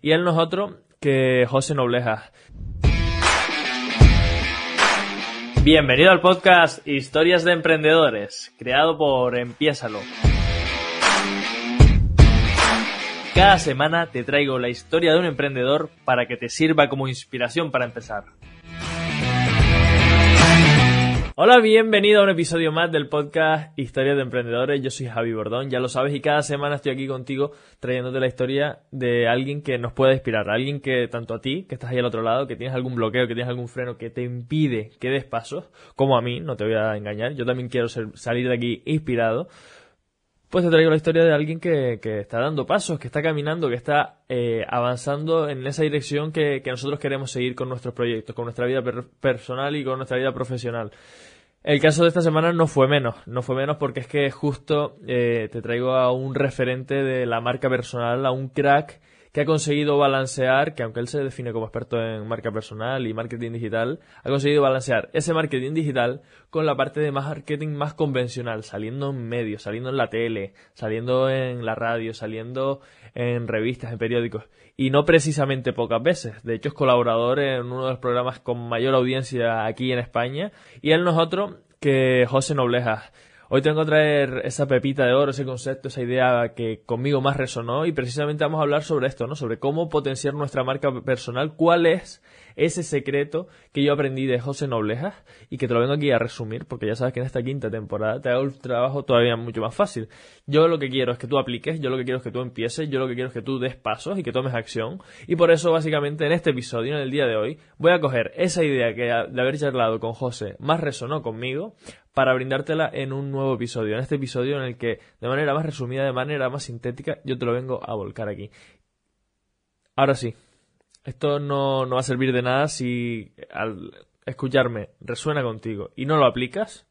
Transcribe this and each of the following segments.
Y él no es otro que José Nobleja. Bienvenido al podcast Historias de Emprendedores, creado por Empiésalo. Cada semana te traigo la historia de un emprendedor para que te sirva como inspiración para empezar. Hola, bienvenido a un episodio más del podcast Historias de Emprendedores. Yo soy Javi Bordón, ya lo sabes, y cada semana estoy aquí contigo trayéndote la historia de alguien que nos pueda inspirar, alguien que tanto a ti, que estás ahí al otro lado, que tienes algún bloqueo, que tienes algún freno que te impide que des pasos, como a mí, no te voy a engañar, yo también quiero salir de aquí inspirado. Pues te traigo la historia de alguien que, está dando pasos, que está caminando, que está eh, avanzando en esa dirección que, nosotros queremos seguir con nuestros proyectos, con nuestra vida personal y con nuestra vida profesional. El caso de esta semana no fue menos, no fue menos porque es que justo eh, te traigo a un referente de la marca personal, a un crack que ha conseguido balancear, que aunque él se define como experto en marca personal y marketing digital, ha conseguido balancear ese marketing digital con la parte de marketing más convencional, saliendo en medios, saliendo en la tele, saliendo en la radio, saliendo en revistas, en periódicos, y no precisamente pocas veces. De hecho, es colaborador en uno de los programas con mayor audiencia aquí en España, y él no es otro que José Nobleja. Hoy tengo que traer esa pepita de oro, ese concepto, esa idea que conmigo más resonó y precisamente vamos a hablar sobre esto, ¿no? Sobre cómo potenciar nuestra marca personal, cuál es ese secreto que yo aprendí de José Noblejas y que te lo vengo aquí a resumir porque ya sabes que en esta quinta temporada te hago el trabajo todavía mucho más fácil. Yo lo que quiero es que tú apliques, yo lo que quiero es que tú empieces, yo lo que quiero es que tú des pasos y que tomes acción y por eso básicamente en este episodio, en el día de hoy, voy a coger esa idea que de haber charlado con José más resonó conmigo para brindártela en un nuevo episodio, en este episodio en el que de manera más resumida, de manera más sintética, yo te lo vengo a volcar aquí. Ahora sí, esto no, va a servir de nada si al escucharme resuena contigo y no lo aplicas,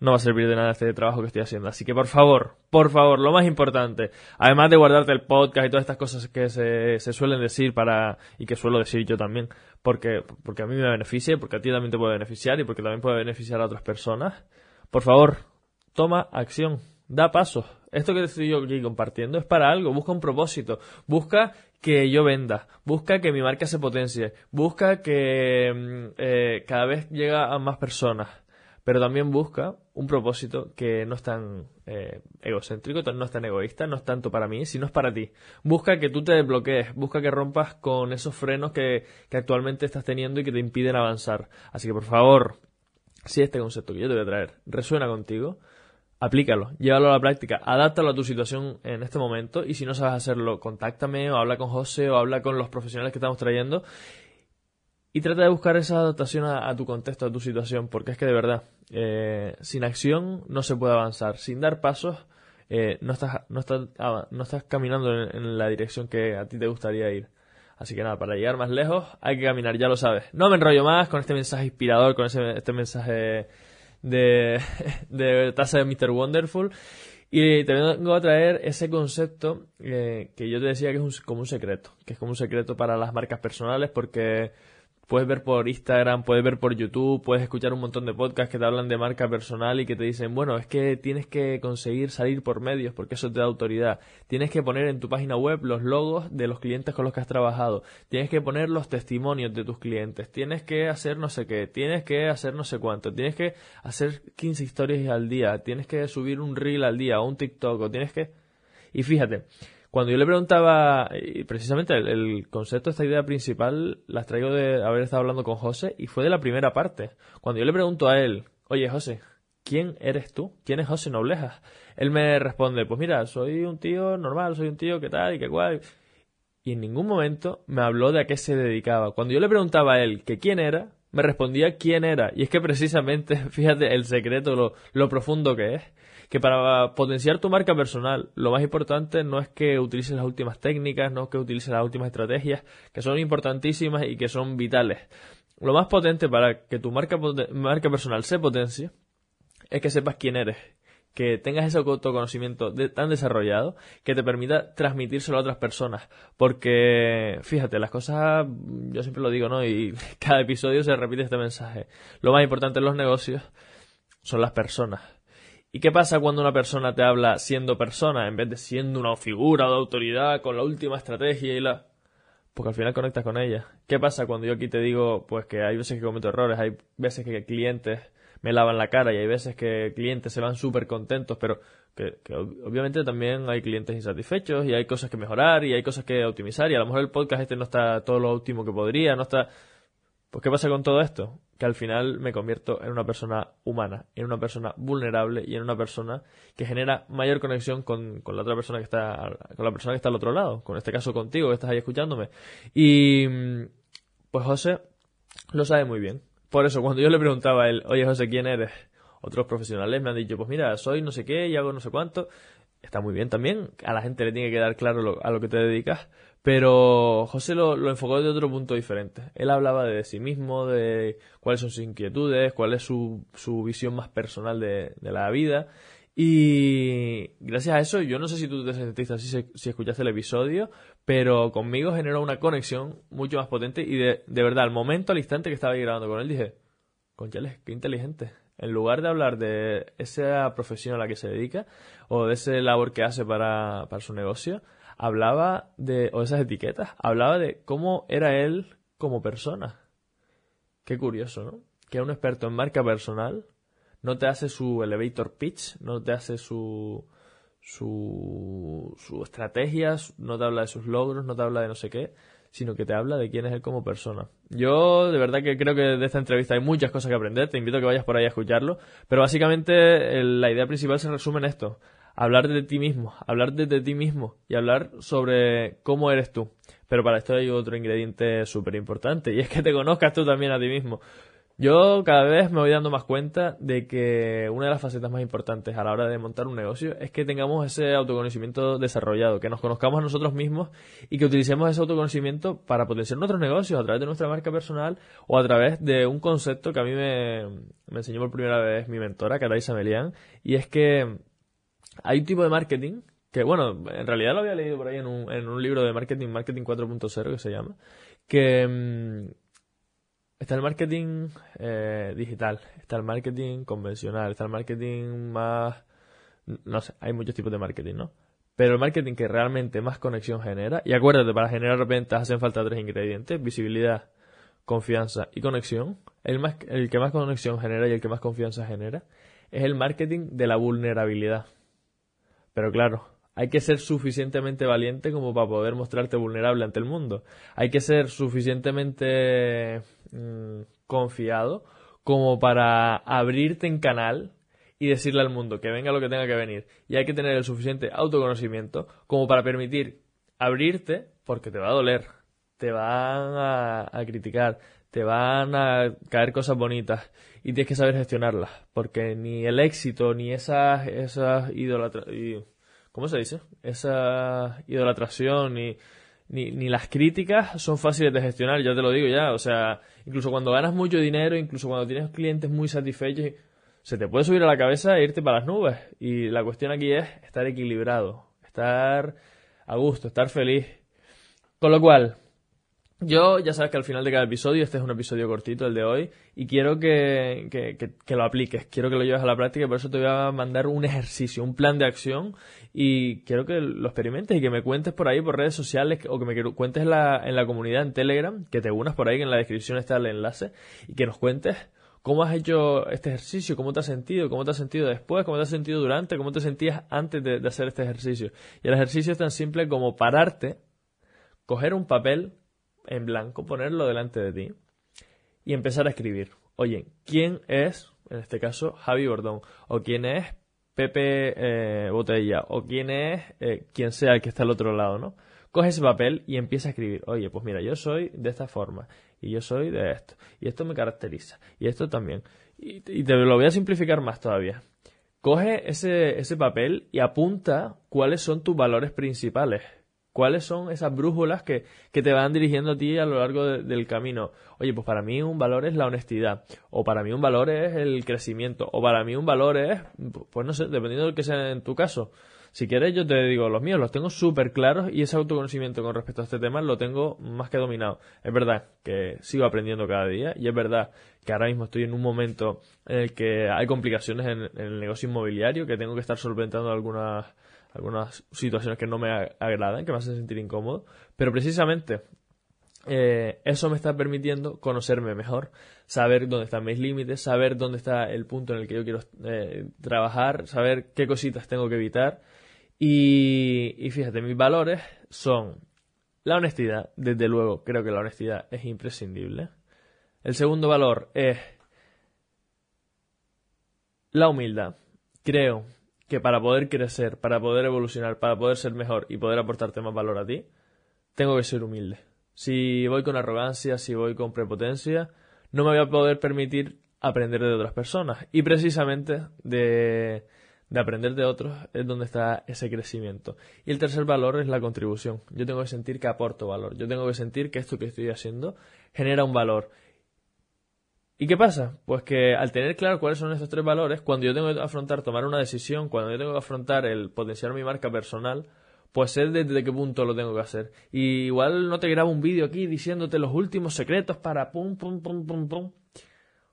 no va a servir de nada este trabajo que estoy haciendo. Así que por favor, por favor, lo más importante, además de guardarte el podcast y todas estas cosas que se, se suelen decir para, y que suelo decir yo también, porque, porque a mí me beneficia, porque a ti también te puede beneficiar y porque también puede beneficiar a otras personas, por favor, toma acción, da pasos. Esto que estoy yo aquí compartiendo es para algo, busca un propósito, busca que yo venda, busca que mi marca se potencie, busca que mm, eh, cada vez llega a más personas, pero también busca un propósito que no es tan eh, egocéntrico, no es tan egoísta, no es tanto para mí, sino es para ti. Busca que tú te desbloquees, busca que rompas con esos frenos que, que actualmente estás teniendo y que te impiden avanzar. Así que por favor, si este concepto que yo te voy a traer resuena contigo, aplícalo, llévalo a la práctica, adáptalo a tu situación en este momento y si no sabes hacerlo, contáctame o habla con José o habla con los profesionales que estamos trayendo y trata de buscar esa adaptación a, tu contexto, a tu situación, porque es que de verdad, eh, sin acción no se puede avanzar, sin dar pasos eh, no, estás, no, estás, ah, no estás caminando en, la dirección que a ti te gustaría ir. Así que nada, para llegar más lejos hay que caminar, ya lo sabes. No me enrollo más con este mensaje inspirador, con ese, este mensaje de, de taza de Mr. Wonderful. Y te vengo a traer ese concepto eh, que yo te decía que es como un secreto, que es como un secreto para las marcas personales porque puedes ver por Instagram, puedes ver por YouTube, puedes escuchar un montón de podcasts que te hablan de marca personal y que te dicen, bueno, es que tienes que conseguir salir por medios porque eso te da autoridad. Tienes que poner en tu página web los logos de los clientes con los que has trabajado. Tienes que poner los testimonios de tus clientes. Tienes que hacer no sé qué. Tienes que hacer no sé cuánto. Tienes que hacer 15 historias al día. Tienes que subir un reel al día o un TikTok o tienes que... Y fíjate, cuando yo le preguntaba, y precisamente el, concepto, esta idea principal, las traigo de haber estado hablando con José y fue de la primera parte. Cuando yo le pregunto a él, oye José, ¿quién eres tú? ¿Quién es José Noblejas? Él me responde, pues mira, soy un tío normal, soy un tío que tal y que cual. Y en ningún momento me habló de a qué se dedicaba. Cuando yo le preguntaba a él que quién era, me respondía quién era. Y es que precisamente, fíjate el secreto, lo, lo profundo que es que para potenciar tu marca personal, lo más importante no es que utilices las últimas técnicas, no es que utilices las últimas estrategias, que son importantísimas y que son vitales. Lo más potente para que tu marca, marca personal se potencie es que sepas quién eres, que tengas ese autoconocimiento tan desarrollado que te permita transmitírselo a otras personas. Porque, fíjate, las cosas, yo siempre lo digo, ¿no? Y cada episodio se repite este mensaje. Lo más importante en los negocios son las personas. ¿Y qué pasa cuando una persona te habla siendo persona en vez de siendo una figura de autoridad con la última estrategia y la... porque al final conectas con ella. ¿Qué pasa cuando yo aquí te digo, pues que hay veces que cometo errores, hay veces que clientes me lavan la cara y hay veces que clientes se van súper contentos, pero que, obviamente también hay clientes insatisfechos y hay cosas que mejorar y hay cosas que optimizar y a lo mejor el podcast este no está todo lo óptimo que podría, no está... Pues ¿qué pasa con todo esto? Que al final me convierto en una persona humana, en una persona vulnerable y en una persona que genera mayor conexión con, con la otra persona que está, con la persona que está al otro lado, con este caso contigo que estás ahí escuchándome. Y pues José lo sabe muy bien. Por eso, cuando yo le preguntaba a él, oye José, ¿quién eres? Otros profesionales me han dicho, pues mira, soy no sé qué y hago no sé cuánto. Está muy bien también, a la gente le tiene que dar claro a lo que te dedicas, pero José lo, enfocó de otro punto diferente. Él hablaba de sí mismo, de cuáles son sus inquietudes, cuál es su, su visión más personal de, de la vida y gracias a eso, yo no sé si tú te sentiste así si, escuchaste el episodio, pero conmigo generó una conexión mucho más potente y de, de verdad, al momento, al instante que estaba ahí grabando con él, dije, conchales, qué inteligente. En lugar de hablar de esa profesión a la que se dedica o de ese labor que hace para, para su negocio, hablaba de, o esas etiquetas, hablaba de cómo era él como persona. Qué curioso, ¿no? Que un experto en marca personal, no te hace su elevator pitch, no te hace su, su, su estrategia, no te habla de sus logros, no te habla de no sé qué, sino que te habla de quién es él como persona. Yo de verdad que creo que de esta entrevista hay muchas cosas que aprender, te invito a que vayas por ahí a escucharlo, pero básicamente la idea principal se resume en esto, hablar de ti mismo, hablar de, ti mismo y hablar sobre cómo eres tú. Pero para esto hay otro ingrediente súper importante y es que te conozcas tú también a ti mismo. Yo cada vez me voy dando más cuenta de que una de las facetas más importantes a la hora de montar un negocio es que tengamos ese autoconocimiento desarrollado, que nos conozcamos a nosotros mismos y que utilicemos ese autoconocimiento para potenciar nuestros negocios a través de nuestra marca personal o a través de un concepto que a mí me, me enseñó por primera vez mi mentora, Caray Samelian, y es que hay un tipo de marketing que, bueno, en realidad lo había leído por ahí en un, en un libro de marketing, Marketing 4.0 que se llama, que mm, Está el marketing eh, digital, está el marketing convencional, está el marketing más... No sé, hay muchos tipos de marketing, ¿no? Pero el marketing que realmente más conexión genera, y acuérdate, para generar ventas hacen falta tres ingredientes, visibilidad, confianza y conexión. El, más, el que más conexión genera y el que más confianza genera es el marketing de la vulnerabilidad. Pero claro, hay que ser suficientemente valiente como para poder mostrarte vulnerable ante el mundo. Hay que ser suficientemente mm, confiado como para abrirte en canal y decirle al mundo que venga lo que tenga que venir. Y hay que tener el suficiente autoconocimiento como para permitir abrirte porque te va a doler, te van a, criticar, te van a caer cosas bonitas y tienes que saber gestionarlas porque ni el éxito ni esas, esas idolatraciones ¿cómo se dice? Esa idolatración ni, ni, ni, las críticas son fáciles de gestionar, ya te lo digo ya. O sea, incluso cuando ganas mucho dinero, incluso cuando tienes clientes muy satisfechos, se te puede subir a la cabeza e irte para las nubes. Y la cuestión aquí es estar equilibrado, estar a gusto, estar feliz. Con lo cual, yo ya sabes que al final de cada episodio, este es un episodio cortito, el de hoy, y quiero que, que, que, lo apliques, quiero que lo lleves a la práctica, por eso te voy a mandar un ejercicio, un plan de acción, y quiero que lo experimentes y que me cuentes por ahí por redes sociales o que me cuentes en la, en la comunidad en Telegram, que te unas por ahí, que en la descripción está el enlace, y que nos cuentes cómo has hecho este ejercicio, cómo te has sentido, cómo te has sentido después, cómo te has sentido durante, cómo te sentías antes de hacer este ejercicio. Y el ejercicio es tan simple como pararte, coger un papel, en blanco, ponerlo delante de ti y empezar a escribir. Oye, ¿quién es, en este caso, Javi Bordón? ¿O quién es Pepe eh, Botella? ¿O quién es eh, quien sea el que está al otro lado, no? Coge ese papel y empieza a escribir. Oye, pues mira, yo soy de esta forma y yo soy de esto y esto me caracteriza y esto también. Y, y te lo voy a simplificar más todavía. Coge ese, ese papel y apunta cuáles son tus valores principales ¿Cuáles son esas brújulas que, que, te van dirigiendo a ti a lo largo del camino? Oye, pues para mí un valor es la honestidad, o para mí un valor es el crecimiento, o para mí un valor es, pues no sé, dependiendo de que sea en tu caso. Si quieres, yo te digo, los míos los tengo súper claros y ese autoconocimiento con respecto a este tema lo tengo más que dominado. Es verdad que sigo aprendiendo cada día y es verdad que ahora mismo estoy en un momento en el que hay complicaciones en el negocio inmobiliario, que tengo que estar solventando algunas algunas situaciones que no me agradan, que me hacen sentir incómodo, pero precisamente eh, eso me está permitiendo conocerme mejor, saber dónde están mis límites, saber dónde está el punto en el que yo quiero eh, trabajar, saber qué cositas tengo que evitar. Y, y fíjate, mis valores son la honestidad, desde luego, creo que la honestidad es imprescindible. El segundo valor es la humildad. Creo que para poder crecer, para poder evolucionar, para poder ser mejor y poder aportarte más valor a ti, tengo que ser humilde. Si voy con arrogancia, si voy con prepotencia, no me voy a poder permitir aprender de otras personas. Y precisamente de, de aprender de otros es donde está ese crecimiento. Y el tercer valor es la contribución. Yo tengo que sentir que aporto valor. Yo tengo que sentir que esto que estoy haciendo genera un valor. ¿Y qué pasa? Pues que al tener claro cuáles son estos tres valores, cuando yo tengo que afrontar tomar una decisión, cuando yo tengo que afrontar el potenciar mi marca personal, pues sé desde qué punto lo tengo que hacer. Y igual no te grabo un vídeo aquí diciéndote los últimos secretos para pum, pum, pum, pum, pum.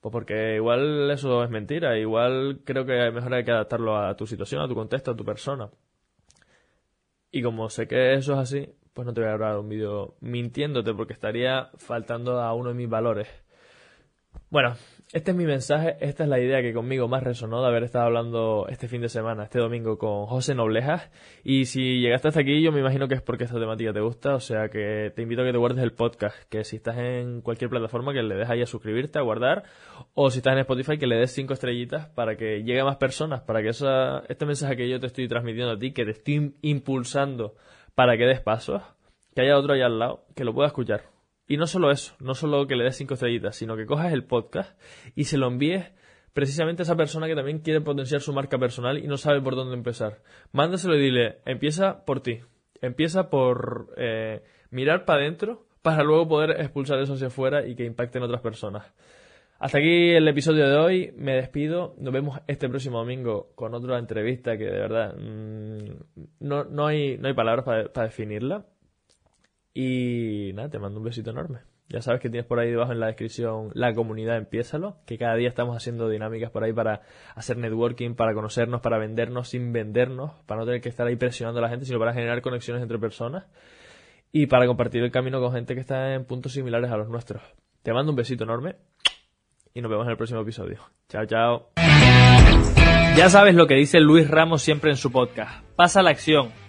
Pues porque igual eso es mentira. Igual creo que mejor hay que adaptarlo a tu situación, a tu contexto, a tu persona. Y como sé que eso es así, pues no te voy a grabar un vídeo mintiéndote porque estaría faltando a uno de mis valores. Bueno, este es mi mensaje, esta es la idea que conmigo más resonó de haber estado hablando este fin de semana, este domingo, con José Noblejas. Y si llegaste hasta aquí, yo me imagino que es porque esta temática te gusta, o sea que te invito a que te guardes el podcast, que si estás en cualquier plataforma, que le des ahí a suscribirte, a guardar, o si estás en Spotify, que le des cinco estrellitas para que llegue a más personas, para que esa, este mensaje que yo te estoy transmitiendo a ti, que te estoy impulsando para que des pasos, que haya otro allá al lado, que lo pueda escuchar. Y no solo eso, no solo que le des cinco estrellitas, sino que cojas el podcast y se lo envíes precisamente a esa persona que también quiere potenciar su marca personal y no sabe por dónde empezar. Mándaselo y dile, empieza por ti, empieza por eh, mirar para adentro para luego poder expulsar eso hacia afuera y que impacte en otras personas. Hasta aquí el episodio de hoy, me despido, nos vemos este próximo domingo con otra entrevista que de verdad mm, no, no, hay, no hay palabras para definirla. Y nada, te mando un besito enorme. Ya sabes que tienes por ahí debajo en la descripción la comunidad Empiézalo, que cada día estamos haciendo dinámicas por ahí para hacer networking, para conocernos, para vendernos sin vendernos, para no tener que estar ahí presionando a la gente, sino para generar conexiones entre personas y para compartir el camino con gente que está en puntos similares a los nuestros. Te mando un besito enorme y nos vemos en el próximo episodio. Chao, chao. Ya sabes lo que dice Luis Ramos siempre en su podcast. Pasa la acción